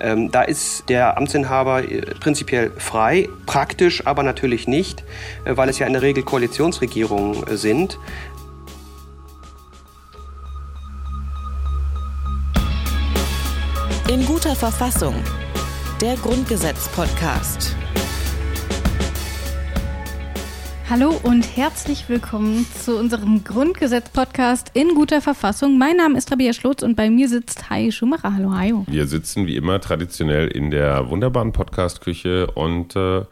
Ähm, da ist der Amtsinhaber äh, prinzipiell frei, praktisch aber natürlich nicht, äh, weil es ja in der Regel Koalitionsregierungen äh, sind. In guter Verfassung. Der Grundgesetz-Podcast. Hallo und herzlich willkommen zu unserem Grundgesetz-Podcast in guter Verfassung. Mein Name ist Rabia Schlotz und bei mir sitzt Hai Schumacher. Hallo, Hajo. Wir sitzen wie immer traditionell in der wunderbaren Podcast-Küche und äh,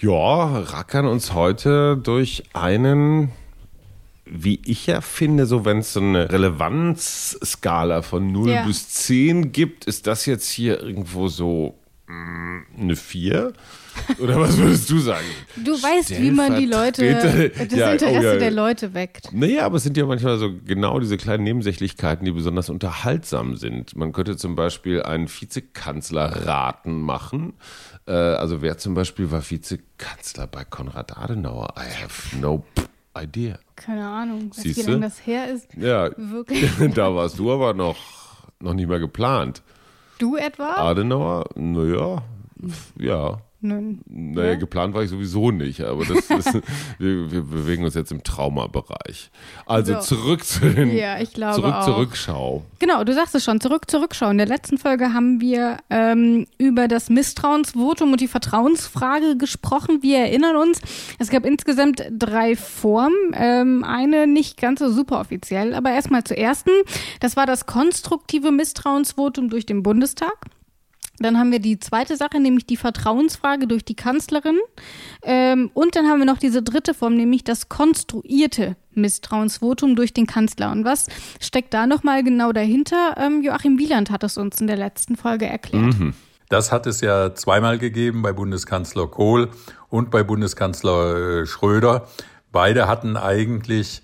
ja, rackern uns heute durch einen wie ich ja finde, so wenn es so eine Relevanzskala von 0 ja. bis 10 gibt, ist das jetzt hier irgendwo so mh, mm, eine 4. Oder was würdest du sagen? Du weißt, wie man die Leute, das ja, Interesse oh ja. der Leute weckt. Naja, aber es sind ja manchmal so genau diese kleinen Nebensächlichkeiten, die besonders unterhaltsam sind. Man könnte zum Beispiel einen Vizekanzlerraten machen. Äh, also wer zum Beispiel war Vizekanzler bei Konrad Adenauer? I have no idea. Keine Ahnung, wie lange das her ist. Ja, wirklich. da warst du aber noch, noch nicht mehr geplant. Du etwa? Adenauer, naja, ja. Nun, naja, ja? geplant war ich sowieso nicht, aber das ist, wir, wir, bewegen uns jetzt im Traumabereich. Also so. zurück zu den ja, ich glaube zurück auch. zur Rückschau. Genau, du sagst es schon, zurück zur Rückschau. In der letzten Folge haben wir ähm, über das Misstrauensvotum und die Vertrauensfrage gesprochen. Wir erinnern uns, es gab insgesamt drei Formen. Ähm, eine nicht ganz so super offiziell, aber erstmal zur ersten. Das war das konstruktive Misstrauensvotum durch den Bundestag. Dann haben wir die zweite Sache, nämlich die Vertrauensfrage durch die Kanzlerin. Ähm, und dann haben wir noch diese dritte Form, nämlich das konstruierte Misstrauensvotum durch den Kanzler. Und was steckt da nochmal genau dahinter? Ähm, Joachim Wieland hat es uns in der letzten Folge erklärt. Mhm. Das hat es ja zweimal gegeben bei Bundeskanzler Kohl und bei Bundeskanzler äh, Schröder. Beide hatten eigentlich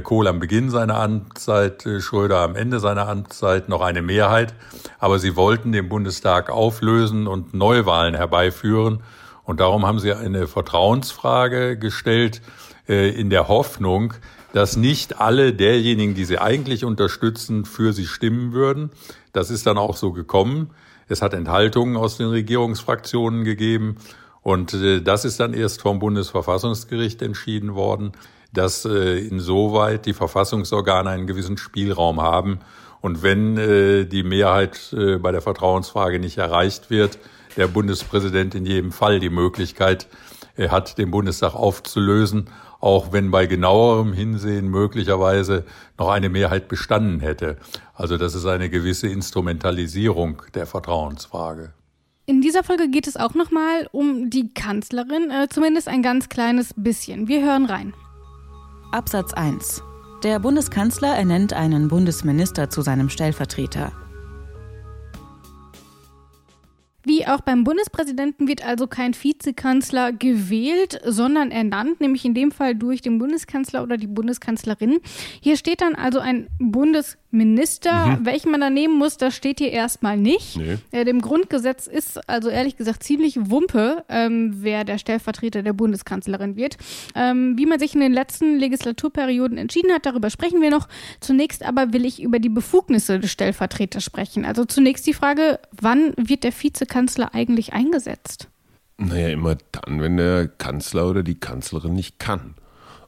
Kohl am Beginn seiner Amtszeit, äh, Schröder am Ende seiner Amtszeit noch eine Mehrheit. Aber sie wollten den Bundestag auflösen und Neuwahlen herbeiführen. Und darum haben sie eine Vertrauensfrage gestellt, äh, in der Hoffnung, dass nicht alle derjenigen, die sie eigentlich unterstützen, für sie stimmen würden. Das ist dann auch so gekommen. Es hat Enthaltungen aus den Regierungsfraktionen gegeben. Und das ist dann erst vom Bundesverfassungsgericht entschieden worden dass äh, insoweit die Verfassungsorgane einen gewissen Spielraum haben. Und wenn äh, die Mehrheit äh, bei der Vertrauensfrage nicht erreicht wird, der Bundespräsident in jedem Fall die Möglichkeit äh, hat, den Bundestag aufzulösen, auch wenn bei genauerem Hinsehen möglicherweise noch eine Mehrheit bestanden hätte. Also das ist eine gewisse Instrumentalisierung der Vertrauensfrage. In dieser Folge geht es auch nochmal um die Kanzlerin, äh, zumindest ein ganz kleines bisschen. Wir hören rein. Absatz 1. Der Bundeskanzler ernennt einen Bundesminister zu seinem Stellvertreter. Wie auch beim Bundespräsidenten wird also kein Vizekanzler gewählt, sondern ernannt, nämlich in dem Fall durch den Bundeskanzler oder die Bundeskanzlerin. Hier steht dann also ein Bundesminister. Mhm. Welchen man da nehmen muss, das steht hier erstmal nicht. Nee. Äh, dem Grundgesetz ist also ehrlich gesagt ziemlich Wumpe, ähm, wer der Stellvertreter der Bundeskanzlerin wird. Ähm, wie man sich in den letzten Legislaturperioden entschieden hat, darüber sprechen wir noch. Zunächst aber will ich über die Befugnisse des Stellvertreters sprechen. Also zunächst die Frage, wann wird der Vizekanzler Kanzler eigentlich eingesetzt? Naja, immer dann, wenn der Kanzler oder die Kanzlerin nicht kann.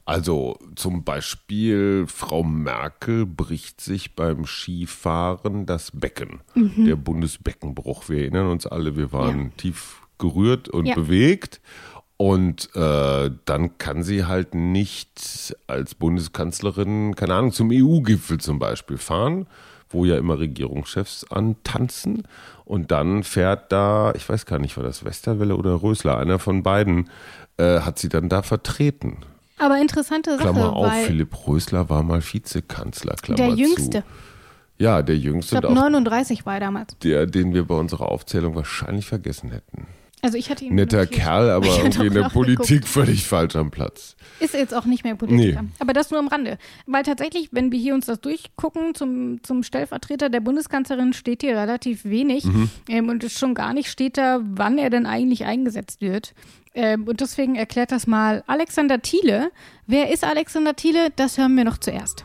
Also zum Beispiel Frau Merkel bricht sich beim Skifahren das Becken. Mhm. Der Bundesbeckenbruch. Wir erinnern uns alle, wir waren ja. tief gerührt und ja. bewegt. Und äh, dann kann sie halt nicht als Bundeskanzlerin, keine Ahnung, zum EU-Gipfel zum Beispiel fahren, wo ja immer Regierungschefs antanzen. Und dann fährt da, ich weiß gar nicht, war das Westerwelle oder Rösler, einer von beiden, äh, hat sie dann da vertreten. Aber interessante Sache. Klammer auf, Philipp Rösler war mal Vizekanzler, Klammer Der Jüngste. Zu. Ja, der Jüngste. Ich glaube, 39 war er damals. Der, den wir bei unserer Aufzählung wahrscheinlich vergessen hätten. Also ich hatte ihn Netter notiert. Kerl, aber irgendwie in der Politik geguckt. völlig falsch am Platz. Ist jetzt auch nicht mehr Politiker. Nee. Aber das nur am Rande. Weil tatsächlich, wenn wir hier uns das durchgucken, zum, zum Stellvertreter der Bundeskanzlerin steht hier relativ wenig. Mhm. Ähm, und schon gar nicht steht da, wann er denn eigentlich eingesetzt wird. Ähm, und deswegen erklärt das mal Alexander Thiele. Wer ist Alexander Thiele? Das hören wir noch zuerst.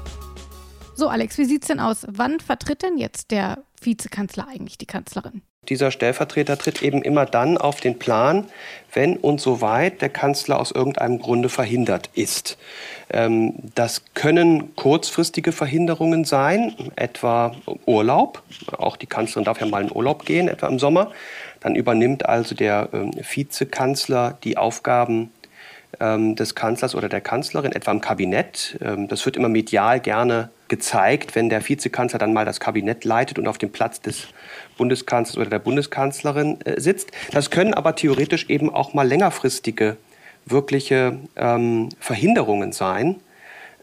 So, Alex, wie sieht's denn aus? Wann vertritt denn jetzt der Vizekanzler eigentlich die Kanzlerin? Dieser Stellvertreter tritt eben immer dann auf den Plan, wenn und soweit der Kanzler aus irgendeinem Grunde verhindert ist. Ähm, das können kurzfristige Verhinderungen sein, etwa Urlaub. Auch die Kanzlerin darf ja mal in Urlaub gehen, etwa im Sommer. Dann übernimmt also der ähm, Vizekanzler die Aufgaben des Kanzlers oder der Kanzlerin, etwa im Kabinett. das wird immer medial gerne gezeigt, wenn der Vizekanzler dann mal das Kabinett leitet und auf dem Platz des Bundeskanzlers oder der Bundeskanzlerin äh, sitzt. Das können aber theoretisch eben auch mal längerfristige, wirkliche ähm, Verhinderungen sein,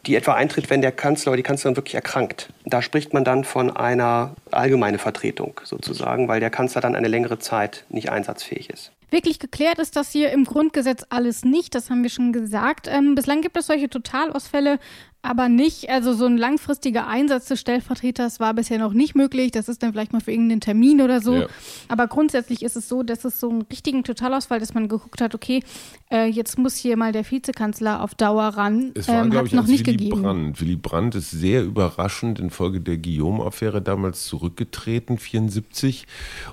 die etwa eintritt, wenn der Kanzler oder die Kanzlerin wirklich erkrankt. Da spricht man dann von einer allgemeinen Vertretung sozusagen, weil der Kanzler dann eine längere Zeit nicht einsatzfähig ist. Wirklich geklärt ist das hier im Grundgesetz alles nicht, das haben wir schon gesagt. Ähm, bislang gibt es solche Totalausfälle aber nicht, also so ein langfristiger Einsatz des Stellvertreters war bisher noch nicht möglich. Das ist dann vielleicht mal für irgendeinen Termin oder so. Ja. Aber grundsätzlich ist es so, dass es so einen richtigen Totalausfall, dass man geguckt hat, okay, äh, jetzt muss hier mal der Vizekanzler auf Dauer ran. Es war, ähm, glaube ich, noch nicht Willy gegeben. Brandt. Willy Brandt ist sehr überraschend infolge der Guillaume-Affäre damals zurückgetreten, 74.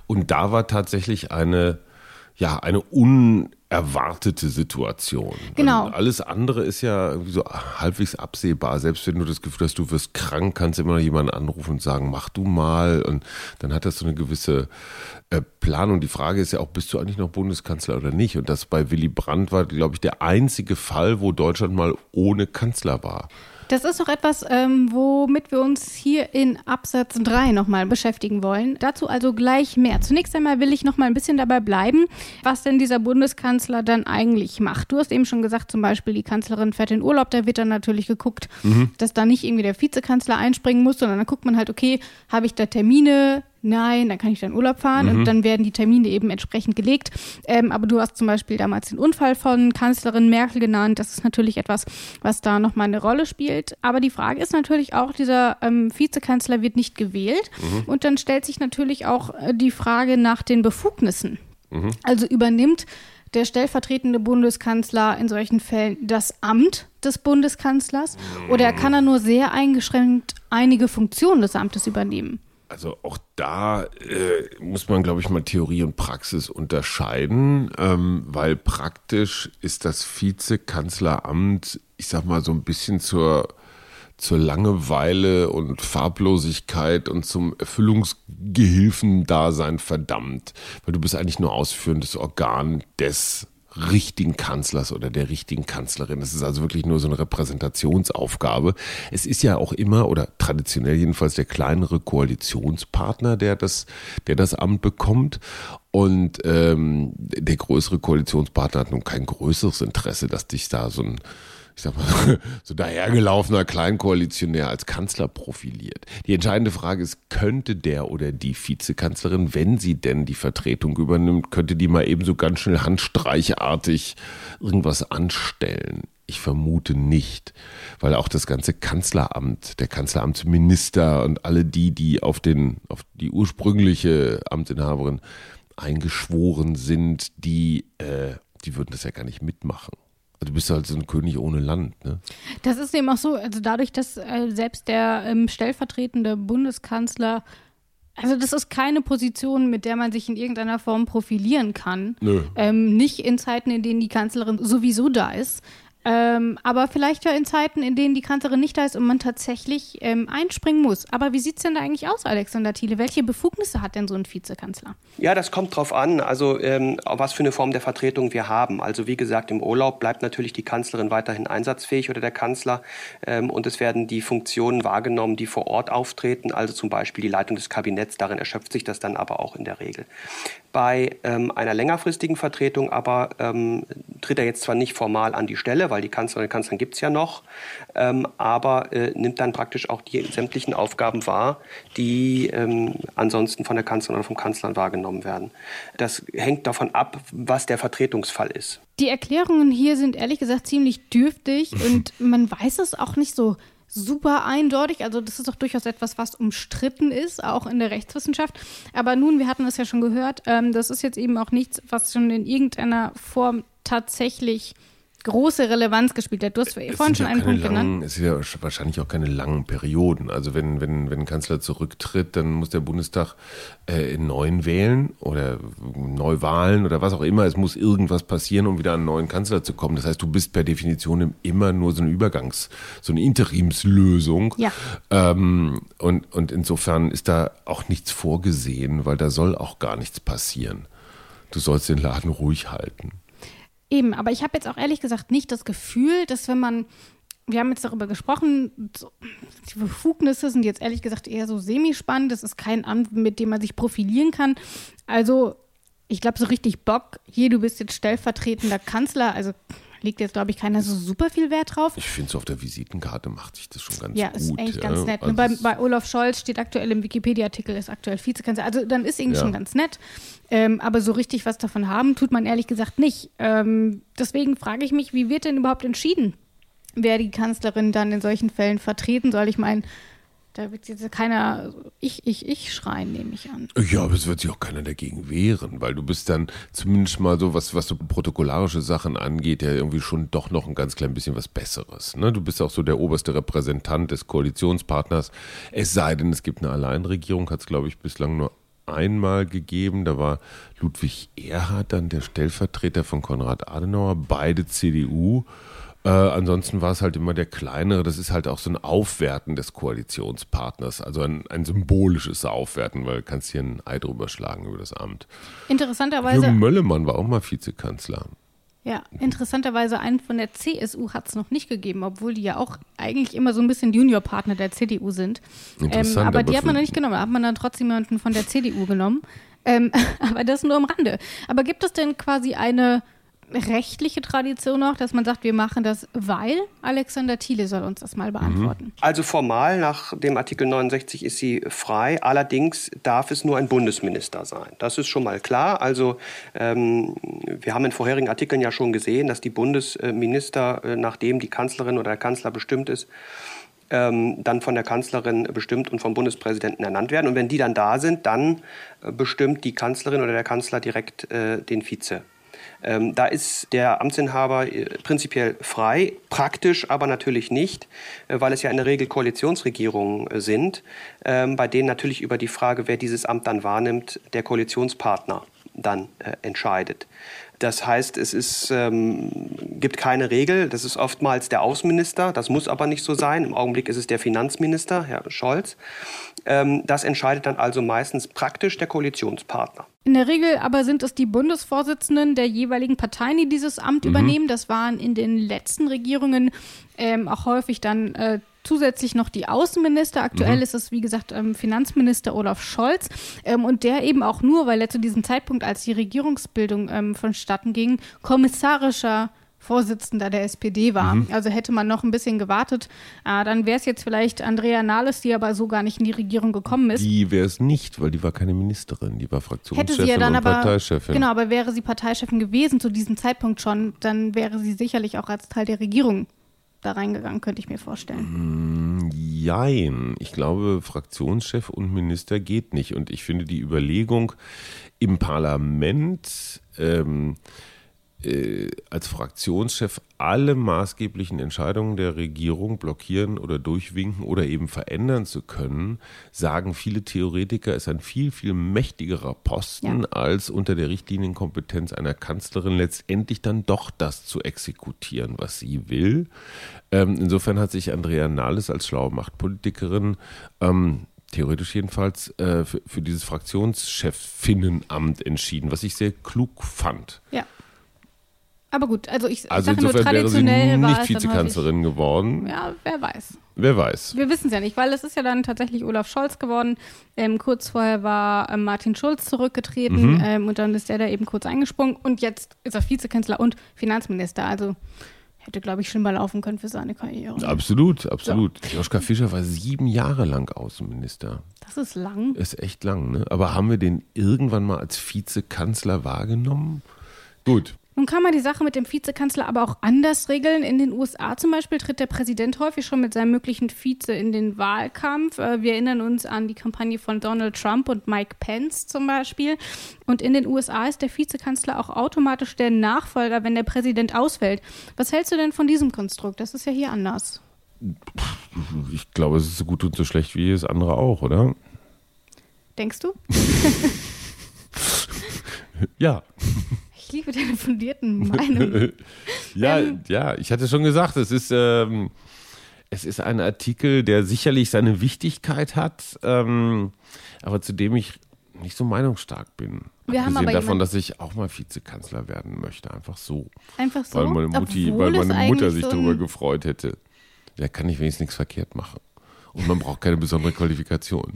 Und da war tatsächlich eine ja, eine unerwartete Situation. Genau. Und alles andere ist ja irgendwie so halbwegs absehbar. Selbst wenn du das Gefühl hast, du wirst krank, kannst du immer noch jemanden anrufen und sagen, mach du mal. Und dann hat das so eine gewisse äh, Planung. Die Frage ist ja auch, bist du eigentlich noch Bundeskanzler oder nicht? Und das bei Willy Brandt war, glaube ich, der einzige Fall, wo Deutschland mal ohne Kanzler war. Das ist auch etwas, ähm, womit wir uns hier in Absatz 3 nochmal beschäftigen wollen. Dazu also gleich mehr. Zunächst einmal will ich nochmal ein bisschen dabei bleiben, was denn dieser Bundeskanzler dann eigentlich macht. Du hast eben schon gesagt, zum Beispiel die Kanzlerin fährt in Urlaub, da wird dann natürlich geguckt, mhm. dass da nicht irgendwie der Vizekanzler einspringen muss, sondern dann guckt man halt, okay, habe ich da Termine, nein, dann kann ich dann Urlaub fahren mhm. und dann werden die Termine eben entsprechend gelegt. Ähm, aber du hast zum Beispiel damals den Unfall von Kanzlerin Merkel genannt. Das ist natürlich etwas, was da nochmal eine Rolle spielt. Aber die Frage ist natürlich auch, dieser ähm, Vizekanzler wird nicht gewählt. Mhm. Und dann stellt sich natürlich auch äh, die Frage nach den Befugnissen. Mhm. Also übernimmt der stellvertretende Bundeskanzler in solchen Fällen das Amt des Bundeskanzlers oder kann er nur sehr eingeschränkt einige Funktionen des Amtes übernehmen? Also auch da äh, muss man, glaube ich, mal Theorie und Praxis unterscheiden, ähm, weil praktisch ist das Vizekanzleramt, ich sag mal, so ein bisschen zur, zur Langeweile und Farblosigkeit und zum Erfüllungsgehilfendasein verdammt, weil du bist eigentlich nur ausführendes Organ des richtigen Kanzlers oder der richtigen Kanzlerin. Es ist also wirklich nur so eine Repräsentationsaufgabe. Es ist ja auch immer oder traditionell jedenfalls der kleinere Koalitionspartner, der das, der das Amt bekommt. Und ähm, der größere Koalitionspartner hat nun kein größeres Interesse, dass dich da so ein ich sag mal, so dahergelaufener Kleinkoalitionär als Kanzler profiliert. Die entscheidende Frage ist, könnte der oder die Vizekanzlerin, wenn sie denn die Vertretung übernimmt, könnte die mal ebenso ganz schnell handstreichartig irgendwas anstellen? Ich vermute nicht, weil auch das ganze Kanzleramt, der Kanzleramtsminister und alle die, die auf den, auf die ursprüngliche Amtsinhaberin eingeschworen sind, die, äh, die würden das ja gar nicht mitmachen. Du bist halt so ein König ohne Land, ne? Das ist eben auch so, also dadurch, dass äh, selbst der ähm, stellvertretende Bundeskanzler, also das ist keine Position, mit der man sich in irgendeiner Form profilieren kann. Nö. Ähm, nicht in Zeiten, in denen die Kanzlerin sowieso da ist. Ähm, aber vielleicht ja in Zeiten, in denen die Kanzlerin nicht da ist und man tatsächlich ähm, einspringen muss. Aber wie sieht es denn da eigentlich aus, Alexander Thiele? Welche Befugnisse hat denn so ein Vizekanzler? Ja, das kommt drauf an, also ähm, was für eine Form der Vertretung wir haben. Also wie gesagt, im Urlaub bleibt natürlich die Kanzlerin weiterhin einsatzfähig oder der Kanzler ähm, und es werden die Funktionen wahrgenommen, die vor Ort auftreten, also zum Beispiel die Leitung des Kabinetts. Darin erschöpft sich das dann aber auch in der Regel. Bei ähm, einer längerfristigen Vertretung aber ähm, tritt er jetzt zwar nicht formal an die Stelle, weil die Kanzlerin und Kanzlerin gibt es ja noch, ähm, aber äh, nimmt dann praktisch auch die sämtlichen Aufgaben wahr, die ähm, ansonsten von der Kanzlerin oder vom Kanzler wahrgenommen werden. Das hängt davon ab, was der Vertretungsfall ist. Die Erklärungen hier sind ehrlich gesagt ziemlich dürftig und man weiß es auch nicht so super eindeutig. Also das ist doch durchaus etwas, was umstritten ist, auch in der Rechtswissenschaft. Aber nun, wir hatten es ja schon gehört, ähm, das ist jetzt eben auch nichts, was schon in irgendeiner Form tatsächlich große Relevanz gespielt hat. Du hast vorhin schon einen Punkt langen, genannt. Es sind ja wahrscheinlich auch keine langen Perioden. Also wenn, wenn, wenn ein Kanzler zurücktritt, dann muss der Bundestag äh, neuen wählen oder Neuwahlen oder was auch immer. Es muss irgendwas passieren, um wieder an einen neuen Kanzler zu kommen. Das heißt, du bist per Definition immer nur so eine Übergangs-, so eine Interimslösung. Ja. Ähm, und, und insofern ist da auch nichts vorgesehen, weil da soll auch gar nichts passieren. Du sollst den Laden ruhig halten. Eben, aber ich habe jetzt auch ehrlich gesagt nicht das Gefühl, dass wenn man, wir haben jetzt darüber gesprochen, so, die Befugnisse sind jetzt ehrlich gesagt eher so semispannend. Das ist kein Amt, mit dem man sich profilieren kann. Also, ich glaube, so richtig Bock, hier, du bist jetzt stellvertretender Kanzler, also legt jetzt, glaube ich, keiner so super viel Wert drauf. Ich finde, so auf der Visitenkarte macht sich das schon ganz ja, gut. ist eigentlich ja. ganz nett. Also bei, bei Olaf Scholz steht aktuell im Wikipedia-Artikel, ist aktuell Vizekanzler. Also dann ist irgendwie Ja. schon ganz nett. Ähm, aber so richtig was davon haben, tut man ehrlich gesagt nicht. Ähm, deswegen frage ich mich, wie wird denn überhaupt entschieden, wer die Kanzlerin dann in solchen Fällen vertreten soll? Ich meine, da wird jetzt keiner ich, ich, ich schreien, nehme ich an. Ja, aber es wird sich auch keiner dagegen wehren, weil du bist dann zumindest mal so, was, was so protokollarische Sachen angeht, ja irgendwie schon doch noch ein ganz klein bisschen was Besseres. Ne? Du bist auch so der oberste Repräsentant des Koalitionspartners. Es sei denn, es gibt eine Alleinregierung, hat es, glaube ich, bislang nur einmal gegeben. Da war Ludwig Erhard dann der Stellvertreter von Konrad Adenauer, beide CDU. Äh, ansonsten war es halt immer der kleinere. Das ist halt auch so ein Aufwerten des Koalitionspartners. Also ein, ein symbolisches Aufwerten, weil du kannst hier ein Ei drüber schlagen über das Amt. Interessanterweise. Jürgen Möllemann war auch mal Vizekanzler. Ja, interessanterweise einen von der CSU hat es noch nicht gegeben, obwohl die ja auch eigentlich immer so ein bisschen Juniorpartner der CDU sind. Ähm, Interessant, aber die aber hat man noch nicht genommen. Da hat man dann trotzdem jemanden von der CDU genommen. Ähm, aber das nur am Rande. Aber gibt es denn quasi eine rechtliche Tradition noch, dass man sagt, wir machen das, weil Alexander Thiele soll uns das mal beantworten. Also formal nach dem Artikel 69 ist sie frei. Allerdings darf es nur ein Bundesminister sein. Das ist schon mal klar. Also ähm, wir haben in vorherigen Artikeln ja schon gesehen, dass die Bundesminister, äh, nachdem die Kanzlerin oder der Kanzler bestimmt ist, ähm, dann von der Kanzlerin bestimmt und vom Bundespräsidenten ernannt werden. Und wenn die dann da sind, dann äh, bestimmt die Kanzlerin oder der Kanzler direkt äh, den Vize. Ähm, da ist der Amtsinhaber äh, prinzipiell frei, praktisch aber natürlich nicht, äh, weil es ja in der Regel Koalitionsregierungen äh, sind, ähm, bei denen natürlich über die Frage, wer dieses Amt dann wahrnimmt, der Koalitionspartner dann äh, entscheidet. Das heißt, es ist, ähm, gibt keine Regel. Das ist oftmals der Außenminister. Das muss aber nicht so sein. Im Augenblick ist es der Finanzminister, Herr Scholz. Ähm, das entscheidet dann also meistens praktisch der Koalitionspartner. In der Regel aber sind es die Bundesvorsitzenden der jeweiligen Parteien, die dieses Amt übernehmen. Das waren in den letzten Regierungen ähm, auch häufig dann äh, zusätzlich noch die Außenminister. Aktuell ist es, wie gesagt, ähm, Finanzminister Olaf Scholz. Ähm, und der eben auch nur, weil er zu diesem Zeitpunkt, als die Regierungsbildung ähm, vonstatten ging, kommissarischer Vorsitzender der SPD war. Also hätte man noch ein bisschen gewartet, äh, dann wäre es jetzt vielleicht Andrea Nahles, die aber so gar nicht in die Regierung gekommen ist. Die wäre es nicht, weil die war keine Ministerin, die war Hätte Fraktionschefin sie ja dann und aber, Parteichefin. genau, aber wäre sie Parteichefin gewesen zu diesem Zeitpunkt schon, dann wäre sie sicherlich auch als Teil der Regierung da reingegangen, könnte ich mir vorstellen. Jein. Ich glaube, Fraktionschef und Minister geht nicht. Und ich finde die Überlegung im Parlament ähm, äh, als Fraktionschef alle maßgeblichen Entscheidungen der Regierung blockieren oder durchwinken oder eben verändern zu können, sagen viele Theoretiker, ist ein viel, viel mächtigerer Posten, Ja. als unter der Richtlinienkompetenz einer Kanzlerin letztendlich dann doch das zu exekutieren, was sie will. Ähm, insofern hat sich Andrea Nahles als schlaue Machtpolitikerin ähm, theoretisch jedenfalls äh, für, für dieses Fraktionscheffinnenamt entschieden, was ich sehr klug fand. Ja. Aber gut, also ich, Also sage nur insofern wäre sie traditionell war nicht Vizekanzlerin geworden. häufig- Ja, wer weiß. Wer weiß. Wir wissen es ja nicht, weil es ist ja dann tatsächlich Olaf Scholz geworden. Ähm, kurz vorher war ähm, Martin Schulz zurückgetreten Mhm. ähm, und dann ist der da eben kurz eingesprungen und jetzt ist er Vizekanzler und Finanzminister. Also hätte, glaube ich, schlimmer laufen können für seine Karriere. Absolut, absolut. So. Joschka Fischer war sieben Jahre lang Außenminister. Das ist lang. Ist echt lang, ne? Aber haben wir den irgendwann mal als Vizekanzler wahrgenommen? Gut. Nun kann man die Sache mit dem Vizekanzler aber auch anders regeln. In den USA zum Beispiel tritt der Präsident häufig schon mit seinem möglichen Vize in den Wahlkampf. Äh, wir erinnern uns an die Kampagne von Donald Trump und Mike Pence zum Beispiel. Und in den USA ist der Vizekanzler auch automatisch der Nachfolger, wenn der Präsident ausfällt. Was hältst du denn von diesem Konstrukt? Das ist ja hier anders. Ich glaube, es ist so gut und so schlecht wie jedes andere auch, oder? Denkst du? ja. Ich liebe deine fundierten Meinungen. ja, ähm, ja, ich hatte schon gesagt, es ist, ähm, es ist ein Artikel, der sicherlich seine Wichtigkeit hat, ähm, aber zu dem ich nicht so meinungsstark bin. Wir Abgesehen haben aber davon, dass ich auch mal Vizekanzler werden möchte, einfach so. Einfach so. Weil meine, Mutti, weil meine Mutter sich so darüber gefreut hätte. Da kann ich wenigstens nichts verkehrt machen. Und man braucht keine besondere Qualifikation.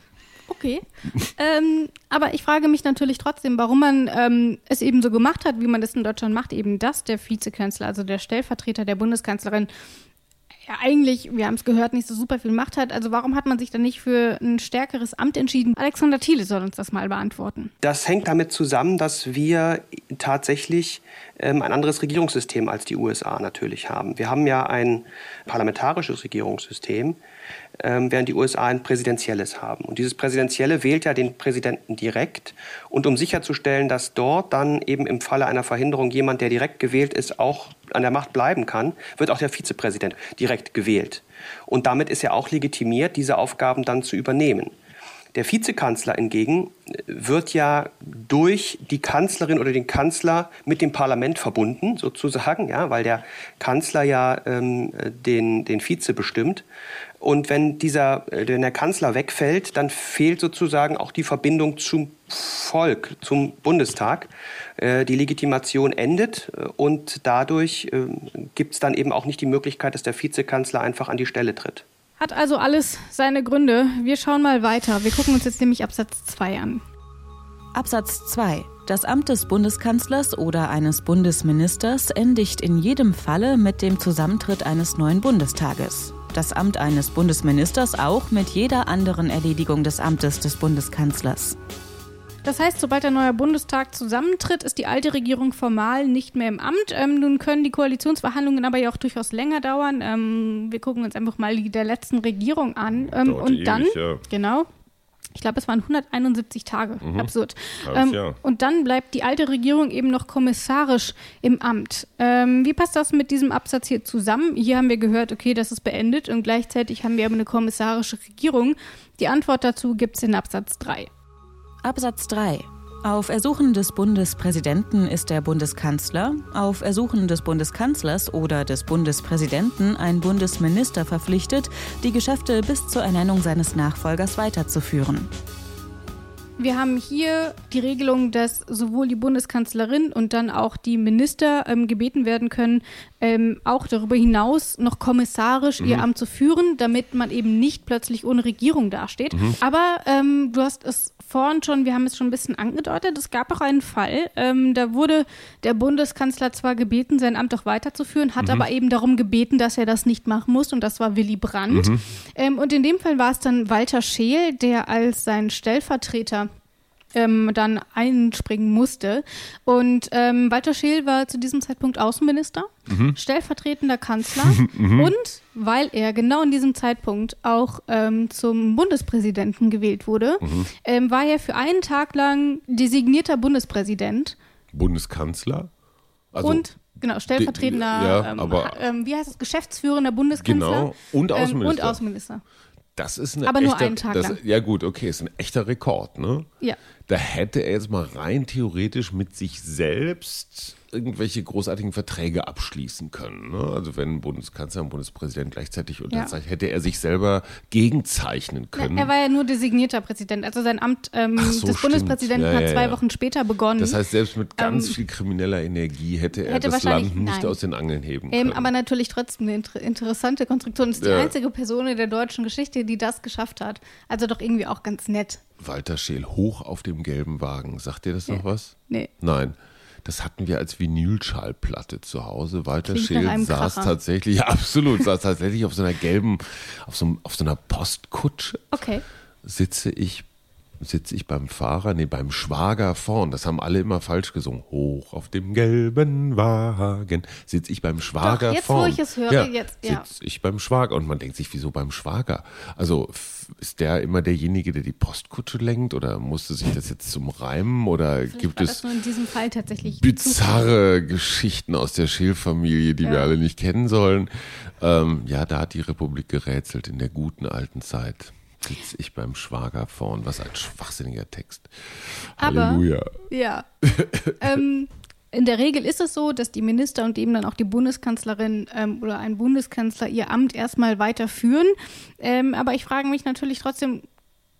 Okay. ähm, aber ich frage mich natürlich trotzdem, warum man ähm, es eben so gemacht hat, wie man das in Deutschland macht, eben dass der Vizekanzler, also der Stellvertreter der Bundeskanzlerin, ja eigentlich, wir haben es gehört, nicht so super viel Macht hat. Also warum hat man sich dann nicht für ein stärkeres Amt entschieden? Alexander Thiele soll uns das mal beantworten. Das hängt damit zusammen, dass wir tatsächlich ähm, ein anderes Regierungssystem als die USA natürlich haben. Wir haben ja ein parlamentarisches Regierungssystem ähm, während die USA ein präsidentielles haben. Und dieses präsidentielle wählt ja den Präsidenten direkt. Und um sicherzustellen, dass dort dann eben im Falle einer Verhinderung jemand, der direkt gewählt ist, auch an der Macht bleiben kann, wird auch der Vizepräsident direkt gewählt. Und damit ist er auch legitimiert, diese Aufgaben dann zu übernehmen. Der Vizekanzler hingegen wird ja durch die Kanzlerin oder den Kanzler mit dem Parlament verbunden, sozusagen, ja, weil der Kanzler ja ähm, den, den Vize bestimmt. Und wenn dieser, äh, wenn der Kanzler wegfällt, dann fehlt sozusagen auch die Verbindung zum Volk, zum Bundestag. Äh, die Legitimation endet äh, und dadurch gibt es dann eben auch nicht die Möglichkeit, dass der Vizekanzler einfach an die Stelle tritt. Hat also alles seine Gründe. Wir schauen mal weiter. Wir gucken uns jetzt nämlich Absatz 2 an. Absatz 2. Das Amt des Bundeskanzlers oder eines Bundesministers endigt in jedem Falle mit dem Zusammentritt eines neuen Bundestages das Amt eines Bundesministers auch mit jeder anderen Erledigung des Amtes des Bundeskanzlers. Das heißt, sobald der neue Bundestag zusammentritt, ist die alte Regierung formal nicht mehr im Amt. Ähm, nun können die Koalitionsverhandlungen aber ja auch durchaus länger dauern. Ähm, wir gucken uns einfach mal die der letzten Regierung an. Ähm, und ewig, dann, ja. genau, ich glaube, es waren 171 Tage. Mhm. Absurd. Ähm, und dann bleibt die alte Regierung eben noch kommissarisch im Amt. Ähm, wie passt das mit diesem Absatz hier zusammen? Hier haben wir gehört, okay, das ist beendet und gleichzeitig haben wir aber eine kommissarische Regierung. Die Antwort dazu gibt es in Absatz 3. Absatz 3. Auf Ersuchen des Bundespräsidenten ist der Bundeskanzler, auf Ersuchen des Bundeskanzlers oder des Bundespräsidenten ein Bundesminister verpflichtet, die Geschäfte bis zur Ernennung seines Nachfolgers weiterzuführen. Wir haben hier die Regelung, dass sowohl die Bundeskanzlerin und dann auch die Minister ähm, gebeten werden können, ähm, auch darüber hinaus noch kommissarisch mhm. ihr Amt zu führen, damit man eben nicht plötzlich ohne Regierung dasteht. Mhm. Aber ähm, du hast es vorhin schon, wir haben es schon ein bisschen angedeutet, es gab auch einen Fall, ähm, da wurde der Bundeskanzler zwar gebeten, sein Amt auch weiterzuführen, hat mhm. aber eben darum gebeten, dass er das nicht machen muss und das war Willy Brandt. Mhm. Ähm, und in dem Fall war es dann Walter Scheel, der als sein Stellvertreter ähm, dann einspringen musste. Und ähm, Walter Scheel war zu diesem Zeitpunkt Außenminister, mhm. stellvertretender Kanzler mhm. und weil er genau in diesem Zeitpunkt auch ähm, zum Bundespräsidenten gewählt wurde, mhm. ähm, war er für einen Tag lang designierter Bundespräsident. Bundeskanzler? Also und Genau, stellvertretender, ja, ähm, aber, ähm, wie heißt es, geschäftsführender Bundeskanzler. Genau, und Außenminister. Ähm, und Außenminister. Das ist eine aber echter, nur einen Tag das, lang. Ja gut, okay, ist ein echter Rekord, ne? Ja. Da hätte er jetzt mal rein theoretisch mit sich selbst irgendwelche großartigen Verträge abschließen können. Ne? Also wenn ein Bundeskanzler und Bundespräsident gleichzeitig unterzeichnet, ja. hätte er sich selber gegenzeichnen können. Ja, er war ja nur designierter Präsident. Also sein Amt ähm, so, des stimmt. Bundespräsidenten ja, hat zwei Wochen später begonnen. Das heißt, selbst mit ganz ähm, viel krimineller Energie hätte er hätte das Land nicht nein. aus den Angeln heben können. Ähm, aber natürlich trotzdem eine inter interessante Konstruktion. Das ist die einzige Person in der deutschen Geschichte, die das geschafft hat. Also doch irgendwie auch ganz nett. Walter Scheel hoch auf dem gelben Wagen. Sagt dir das noch was? Nee. Nein Das hatten wir als Vinylschallplatte zu Hause. Walter Klingt Scheel saß Kracher. tatsächlich, ja, absolut, saß tatsächlich auf so einer gelben, auf so, auf so einer Postkutsche Okay. sitze ich, sitze ich beim Fahrer, nee, beim Schwager vorn. Das haben alle immer falsch gesungen. Hoch auf dem gelben Wagen sitze ich beim Schwager Doch, jetzt, wo vorn. ich es höre, jetzt, ja. Sitze ich beim Schwager und man denkt sich, wieso beim Schwager? Also ist der immer derjenige, der die Postkutsche lenkt oder musste sich das jetzt zum Reimen oder gibt War es in diesem Fall tatsächlich bizarre Geschichten aus der Scheel-Familie, die wir Ja. alle nicht kennen sollen. Ähm, ja, da hat die Republik gerätselt in der guten alten Zeit. Sitze ich beim Schwager vorn. Was ein schwachsinniger Text. Aber- Halleluja. Ja. ähm, in der Regel ist es so, dass die Minister und eben dann auch die Bundeskanzlerin ähm, oder ein Bundeskanzler ihr Amt erstmal weiterführen. Ähm, aber ich frage mich natürlich trotzdem,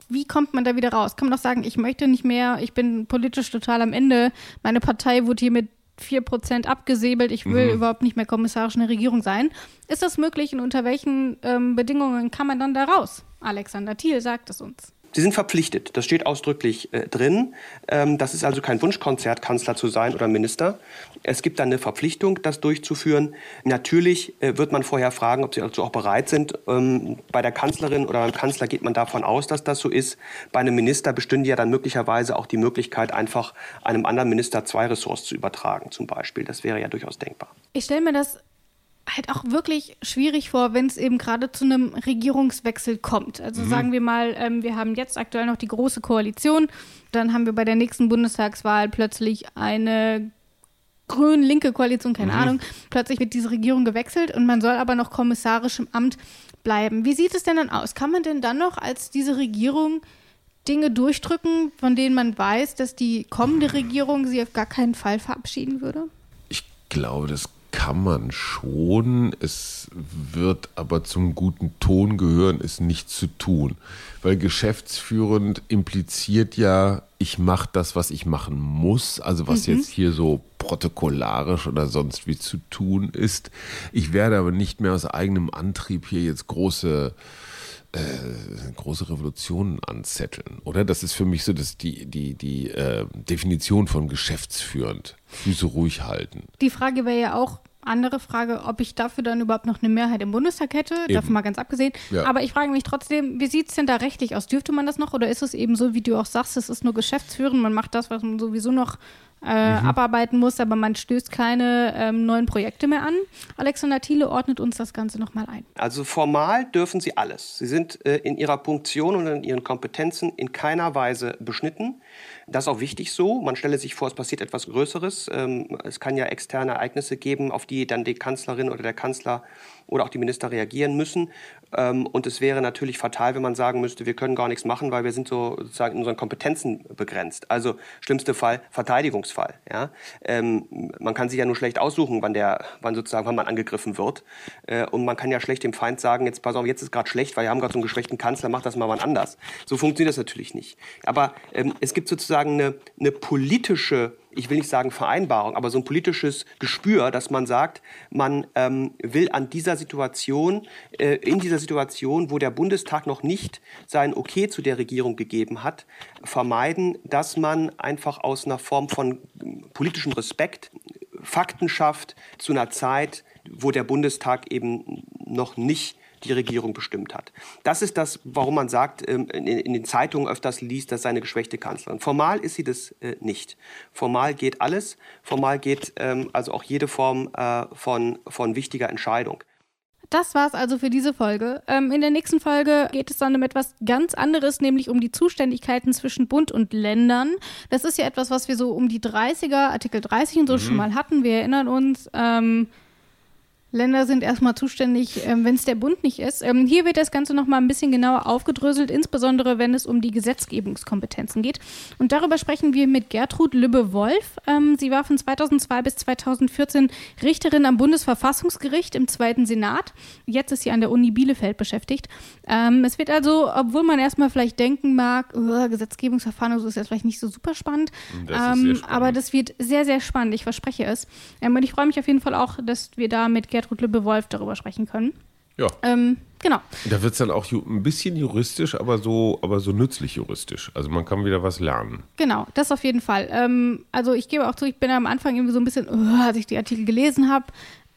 wie kommt man da wieder raus? Kann man doch sagen, ich möchte nicht mehr, ich bin politisch total am Ende, meine Partei wurde hier mit 4% abgesäbelt, ich will überhaupt nicht mehr kommissarisch in der Regierung sein. Ist das möglich und unter welchen ähm, Bedingungen kann man dann da raus? Alexander Thiel sagt es uns. Sie sind verpflichtet, das steht ausdrücklich äh, drin. Ähm, das ist also kein Wunschkonzert, Kanzler zu sein oder Minister. Es gibt dann eine Verpflichtung, das durchzuführen. Natürlich äh, wird man vorher fragen, ob Sie dazu auch bereit sind. Ähm, bei der Kanzlerin oder beim Kanzler geht man davon aus, dass das so ist. Bei einem Minister bestünde ja dann möglicherweise auch die Möglichkeit, einfach einem anderen Minister zwei Ressorts zu übertragen, zum Beispiel. Das wäre ja durchaus denkbar. Ich stelle mir das halt auch wirklich schwierig vor, wenn es eben gerade zu einem Regierungswechsel kommt. Also sagen wir mal, ähm, wir haben jetzt aktuell noch die große Koalition, dann haben wir bei der nächsten Bundestagswahl plötzlich eine grün-linke Koalition, keine Ahnung, plötzlich wird diese Regierung gewechselt und man soll aber noch kommissarisch im Amt bleiben. Wie sieht es denn dann aus? Kann man denn dann noch als diese Regierung Dinge durchdrücken, von denen man weiß, dass die kommende Regierung sie auf gar keinen Fall verabschieden würde? Ich glaube, das kann man schon. Es wird aber zum guten Ton gehören, es nicht zu tun. Weil geschäftsführend impliziert ja, ich mache das, was ich machen muss. Also was jetzt hier so protokollarisch oder sonst wie zu tun ist. Ich werde aber nicht mehr aus eigenem Antrieb hier jetzt große äh, große Revolutionen anzetteln, oder? Das ist für mich so dass die, die, die äh, Definition von geschäftsführend. Füße ruhig halten. Die Frage wäre ja auch, andere Frage, ob ich dafür dann überhaupt noch eine Mehrheit im Bundestag hätte, davon mal ganz abgesehen. Ja. Aber ich frage mich trotzdem, wie sieht es denn da rechtlich aus? Dürfte man das noch oder ist es eben so, wie du auch sagst, es ist nur geschäftsführend, man macht das, was man sowieso noch äh, Mhm. abarbeiten muss, aber man stößt keine ähm, neuen Projekte mehr an? Alexander Thiele ordnet uns das Ganze nochmal ein. Also formal dürfen Sie alles. Sie sind äh, in Ihrer Funktion und in Ihren Kompetenzen in keiner Weise beschnitten. Das ist auch wichtig so. Man stelle sich vor, es passiert etwas Größeres. Ähm, es kann ja externe Ereignisse geben, auf die dann die Kanzlerin oder der Kanzler oder auch die Minister reagieren müssen. Ähm, und es wäre natürlich fatal, wenn man sagen müsste, wir können gar nichts machen, weil wir sind so sozusagen in unseren Kompetenzen begrenzt. Also schlimmste Fall Verteidigungsfall. Ja? Ähm, man kann sich ja nur schlecht aussuchen, wann der, wann sozusagen, wann man angegriffen wird. Äh, und man kann ja schlecht dem Feind sagen, jetzt pass auf, jetzt ist gerade schlecht, weil wir haben gerade so einen geschwächten Kanzler, mach das mal wann anders. So funktioniert das natürlich nicht. Aber ähm, es gibt sozusagen eine, eine politische ich will nicht sagen Vereinbarung, aber so ein politisches Gespür, dass man sagt, man ähm, will an dieser Situation, äh, in dieser Situation, wo der Bundestag noch nicht sein Okay zu der Regierung gegeben hat, vermeiden, dass man einfach aus einer Form von politischem Respekt Fakten schafft zu einer Zeit, wo der Bundestag eben noch nicht die Regierung bestimmt hat. Das ist das, warum man sagt, ähm, in, den Zeitungen öfters liest, dass seine geschwächte Kanzlerin. Formal ist sie das äh, nicht. Formal geht alles. Formal geht ähm, also auch jede Form äh, von, von wichtiger Entscheidung. Das war's also für diese Folge. Ähm, in der nächsten Folge geht es dann um etwas ganz anderes, nämlich um die Zuständigkeiten zwischen Bund und Ländern. Das ist ja etwas, was wir so um die 30er, Artikel 30 und so schon mal hatten. Wir erinnern uns. Ähm, Länder sind erstmal zuständig, ähm, wenn es der Bund nicht ist. Ähm, hier wird das Ganze nochmal ein bisschen genauer aufgedröselt, insbesondere wenn es um die Gesetzgebungskompetenzen geht. Und darüber sprechen wir mit Gertrud Lübbe-Wolf. Ähm, sie war von 2002 bis 2014 Richterin am Bundesverfassungsgericht im Zweiten Senat. Jetzt ist sie an der Uni Bielefeld beschäftigt. Es wird also, obwohl man erstmal vielleicht denken mag, oh, Gesetzgebungsverfahren so ist jetzt vielleicht nicht so super spannend, Das spannend. aber das wird sehr, sehr spannend, ich verspreche es. Und ich freue mich auf jeden Fall auch, dass wir da mit Gertrud Lübbe-Wolf darüber sprechen können. Ja. Ähm, genau. Da wird es dann auch ein bisschen juristisch, aber so, aber so nützlich juristisch. Also man kann wieder was lernen. Genau, das auf jeden Fall. Ähm, also ich gebe auch zu, ich bin am Anfang irgendwie so ein bisschen, uh, als ich die Artikel gelesen habe.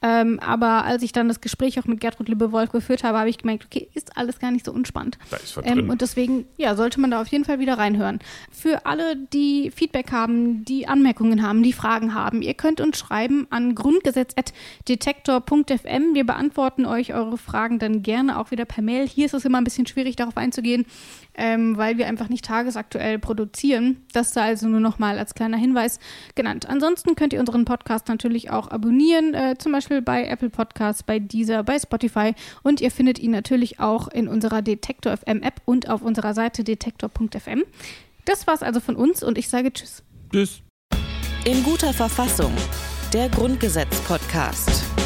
Ähm, aber als ich dann das Gespräch auch mit Gertrud Liebe-Wolf geführt habe, habe ich gemerkt, okay, ist alles gar nicht so unspannend. Da ist was Ähm, und deswegen, ja, sollte man da auf jeden Fall wieder reinhören. Für alle, die Feedback haben, die Anmerkungen haben, die Fragen haben, ihr könnt uns schreiben an grundgesetz.detektor.fm. Wir beantworten euch eure Fragen dann gerne auch wieder per Mail. Hier ist es immer ein bisschen schwierig, darauf einzugehen, ähm, weil wir einfach nicht tagesaktuell produzieren. Das da also nur nochmal als kleiner Hinweis genannt. Ansonsten könnt ihr unseren Podcast natürlich auch abonnieren, äh, zum Beispiel bei Apple Podcasts, bei Deezer, bei Spotify und ihr findet ihn natürlich auch in unserer Detektor FM App und auf unserer Seite detektor.fm. Das war's also von uns und ich sage Tschüss. Tschüss. In guter Verfassung. Der Grundgesetz-Podcast.